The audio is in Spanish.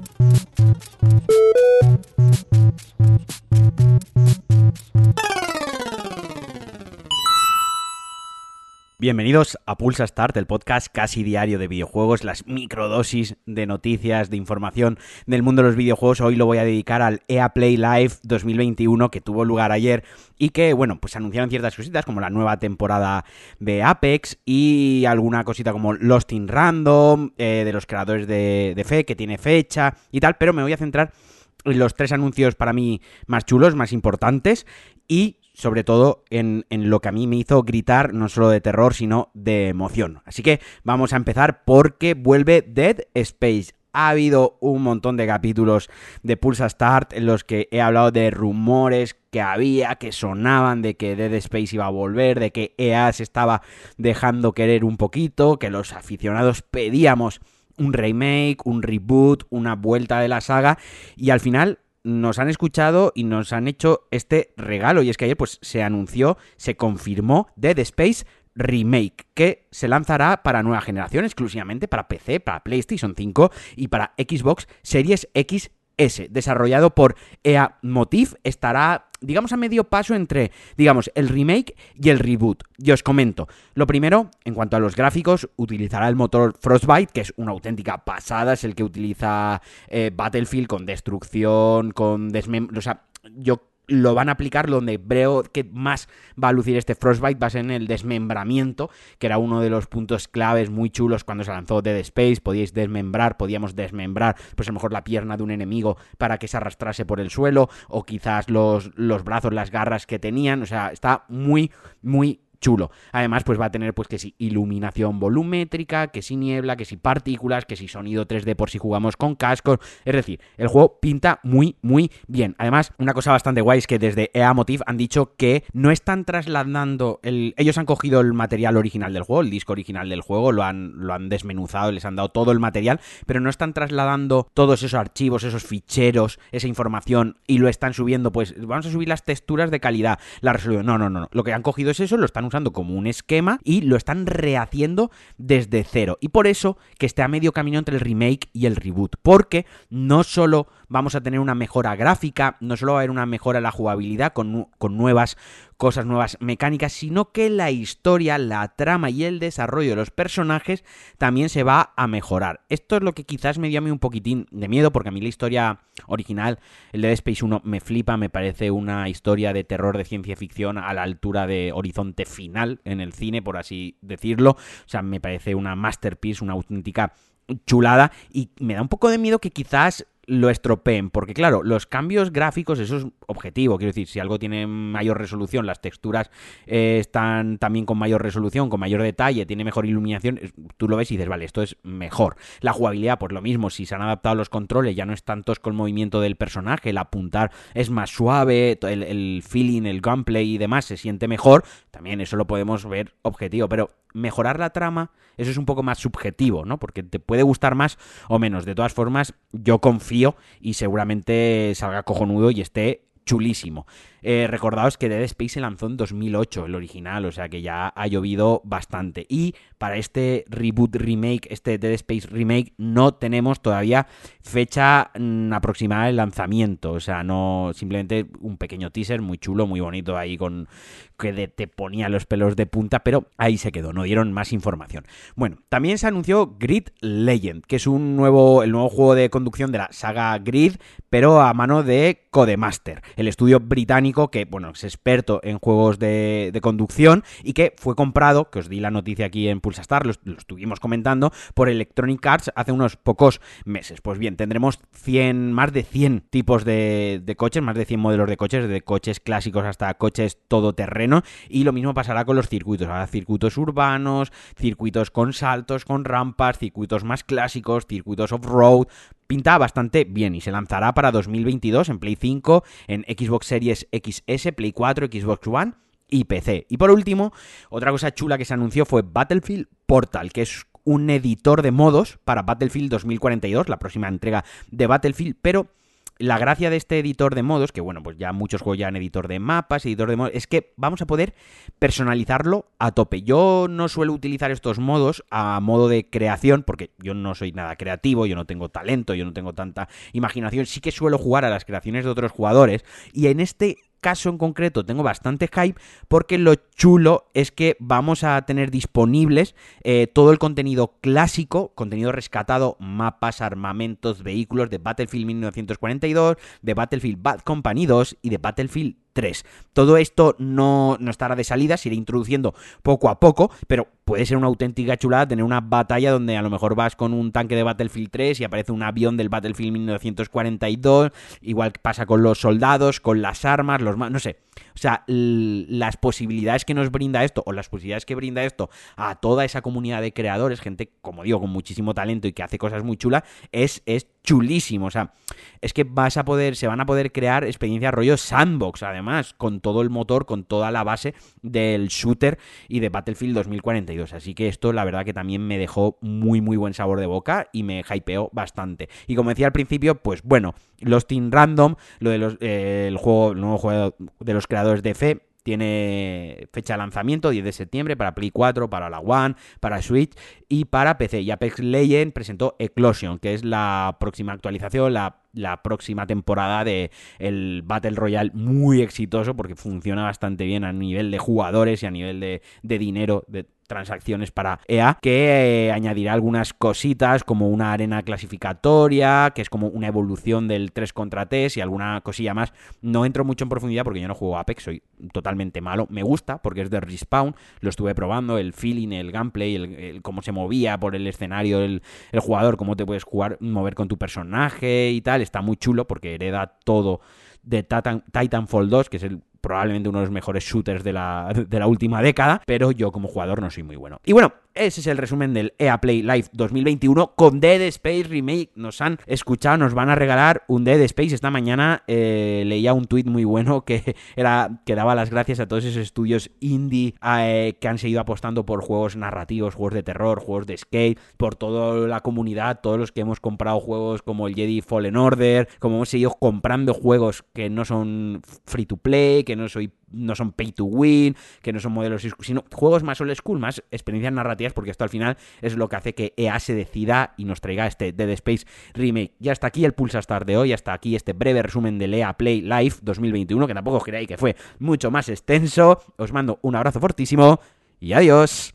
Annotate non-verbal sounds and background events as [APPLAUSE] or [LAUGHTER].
Thank you. Bienvenidos a Pulsa Start, el podcast casi diario de videojuegos, las microdosis de noticias, de información del mundo de los videojuegos. Hoy lo voy a dedicar al EA Play Live 2021 que tuvo lugar ayer y que, bueno, pues anunciaron ciertas cositas como la nueva temporada de Apex y alguna cosita como Lost in Random, eh, de los creadores de, de Fe, que tiene fecha y tal, pero me voy a centrar en los tres anuncios para mí más chulos, más importantes y sobre todo en, lo que a mí me hizo gritar no solo de terror, sino de emoción. Así que vamos a empezar porque vuelve Dead Space. Ha habido un montón de capítulos de Pulsa Start en los que he hablado de rumores que había, que sonaban de que Dead Space iba a volver, de que EA se estaba dejando querer un poquito, que los aficionados pedíamos un remake, un reboot, una vuelta de la saga y al final nos han escuchado y nos han hecho este regalo. Y es que ayer pues se anunció, se confirmó Dead Space Remake, que se lanzará para nueva generación, exclusivamente para PC, para PlayStation 5 y para Xbox Series X S, desarrollado por EA Motif, estará, digamos, a medio paso entre, digamos, el remake y el reboot. Yo os comento. Lo primero, en cuanto a los gráficos, utilizará el motor Frostbite, que es una auténtica pasada, es el que utiliza eh, Battlefield con destrucción, con desmem... O sea, yo lo van a aplicar donde veo que más va a lucir este Frostbite va a ser en el desmembramiento, que era uno de los puntos claves muy chulos cuando se lanzó Dead Space, podíais desmembrar, podíamos desmembrar pues a lo mejor la pierna de un enemigo para que se arrastrase por el suelo o quizás los, los brazos, las garras que tenían, o sea, está muy muy chulo. Además, pues va a tener pues que si iluminación volumétrica, que si niebla, que si partículas, que si sonido 3D por si jugamos con cascos. Es decir, el juego pinta muy, muy bien. Además, una cosa bastante guay es que desde EA Motive han dicho que no están trasladando el... Ellos han cogido el material original del juego, el disco original del juego, lo han, lo han desmenuzado, les han dado todo el material, pero no están trasladando todos esos archivos, esos ficheros, esa información y lo están subiendo, pues vamos a subir las texturas de calidad, la resolución. No, no, no, no. Lo que han cogido es eso, lo están usando como un esquema y lo están rehaciendo desde cero. Y por eso que esté a medio camino entre el remake y el reboot. Porque no solo vamos a tener una mejora gráfica, no solo va a haber una mejora en la jugabilidad con, con nuevas cosas nuevas mecánicas, sino que la historia, la trama y el desarrollo de los personajes también se va a mejorar. Esto es lo que quizás me dio a mí un poquitín de miedo, porque a mí la historia original, el de Dead Space 1, me flipa, me parece una historia de terror de ciencia ficción a la altura de Horizonte Final en el cine, por así decirlo. O sea, me parece una masterpiece, una auténtica chulada y me da un poco de miedo que quizás lo estropeen, porque claro, los cambios gráficos, eso es objetivo, quiero decir, si algo tiene mayor resolución, las texturas eh, están también con mayor resolución, con mayor detalle, tiene mejor iluminación, tú lo ves y dices, vale, esto es mejor. La jugabilidad, pues lo mismo, si se han adaptado los controles, ya no están todos con el movimiento del personaje, el apuntar es más suave, el, el feeling, el gunplay y demás se siente mejor, también eso lo podemos ver objetivo, pero mejorar la trama, eso es un poco más subjetivo, ¿no? Porque te puede gustar más o menos. De todas formas, yo confío y seguramente salga cojonudo y esté chulísimo. Eh, recordaos que Dead Space se lanzó en 2008, el original, o sea que ya ha llovido bastante. Y para este reboot remake, este Dead Space remake, no tenemos todavía fecha mm, aproximada de lanzamiento. O sea, no simplemente un pequeño teaser muy chulo, muy bonito ahí con que te ponía los pelos de punta, pero ahí se quedó, no dieron más información. Bueno, también se anunció Grid Legend, que es un nuevo, el nuevo juego de conducción de la saga Grid, pero a mano de Codemaster, el estudio británico que, bueno, es experto en juegos de, conducción y que fue comprado, que os di la noticia aquí en Pulsastar, lo, estuvimos comentando, por Electronic Arts hace unos pocos meses. Pues bien, tendremos 100, más de 100 tipos de, coches, más de 100 modelos de coches, de coches clásicos hasta coches todoterreno, y lo mismo pasará con los circuitos. Habrá circuitos urbanos, circuitos con saltos, con rampas, circuitos más clásicos, circuitos off-road, pinta bastante bien y se lanzará para 2022 en Play 5, en Xbox Series XS, Play 4, Xbox One y PC. Y por último, otra cosa chula que se anunció fue Battlefield Portal, que es un editor de modos para Battlefield 2042, la próxima entrega de Battlefield, pero la gracia de este editor de modos, que bueno, pues ya muchos juegos ya editor de mapas, editor de modos, es que vamos a poder personalizarlo a tope. Yo no suelo utilizar estos modos a modo de creación, porque yo no soy nada creativo, yo no tengo talento, yo no tengo tanta imaginación. Sí que suelo jugar a las creaciones de otros jugadores. Y en este caso en concreto tengo bastante hype porque lo chulo es que vamos a tener disponibles eh, todo el contenido clásico, contenido rescatado, mapas, armamentos, vehículos de Battlefield 1942, de Battlefield Bad Company 2 y de Battlefield 3. Todo esto no, no estará de salida, se irá introduciendo poco a poco, pero puede ser una auténtica chulada tener una batalla donde a lo mejor vas con un tanque de Battlefield 3 y aparece un avión del Battlefield 1942, igual pasa con los soldados, con las armas, los no sé. O sea, las posibilidades que nos brinda esto, o las posibilidades que brinda esto a toda esa comunidad de creadores, gente, como digo, con muchísimo talento y que hace cosas muy chulas, es, es chulísimo. O sea, es que vas a poder, se van a poder crear experiencias rollo sandbox, además, con todo el motor, con toda la base del shooter y de Battlefield 2042. Así que esto, la verdad, que también me dejó muy, muy buen sabor de boca y me hypeó bastante. Y como decía al principio, pues bueno, los Team Random, lo de los, eh, el juego, el nuevo juego de los creadores de Fe, tiene fecha de lanzamiento 10 de septiembre para Play 4, para la One, para Switch y para PC. Y Apex Legends presentó Eclosion, que es la próxima actualización, la, la próxima temporada de el Battle Royale muy exitoso porque funciona bastante bien a nivel de jugadores y a nivel de, de dinero, de transacciones para EA, que eh, añadirá algunas cositas como una arena clasificatoria, que es como una evolución del 3 contra 3 y alguna cosilla más. No entro mucho en profundidad porque yo no juego Apex, soy totalmente malo. Me gusta porque es de Respawn, lo estuve probando, el feeling, el gameplay, el, cómo se movía por el escenario el, el jugador, cómo te puedes jugar, mover con tu personaje y tal. Está muy chulo porque hereda todo de Titanfall 2, que es el probablemente uno de los mejores shooters de la, de la última década, pero yo como jugador no soy muy bueno. Y bueno, ese es el resumen del EA Play Live 2021 con Dead Space Remake. Nos han escuchado, nos van a regalar un Dead Space. Esta mañana eh, leía un tweet muy bueno que, [LAUGHS] era, que daba las gracias a todos esos estudios indie eh, que han seguido apostando por juegos narrativos, juegos de terror, juegos de skate, por toda la comunidad, todos los que hemos comprado juegos como el Jedi Fallen Order, como hemos seguido comprando juegos que no son free to play, que no soy no son pay to win, que no son modelos, sino juegos más old school, más experiencias narrativas, porque esto al final es lo que hace que EA se decida y nos traiga este Dead Space Remake. Ya hasta aquí el Pulsa Star de hoy, hasta aquí este breve resumen de EA Play Live 2021, que tampoco os creáis que fue mucho más extenso. Os mando un abrazo fortísimo y adiós.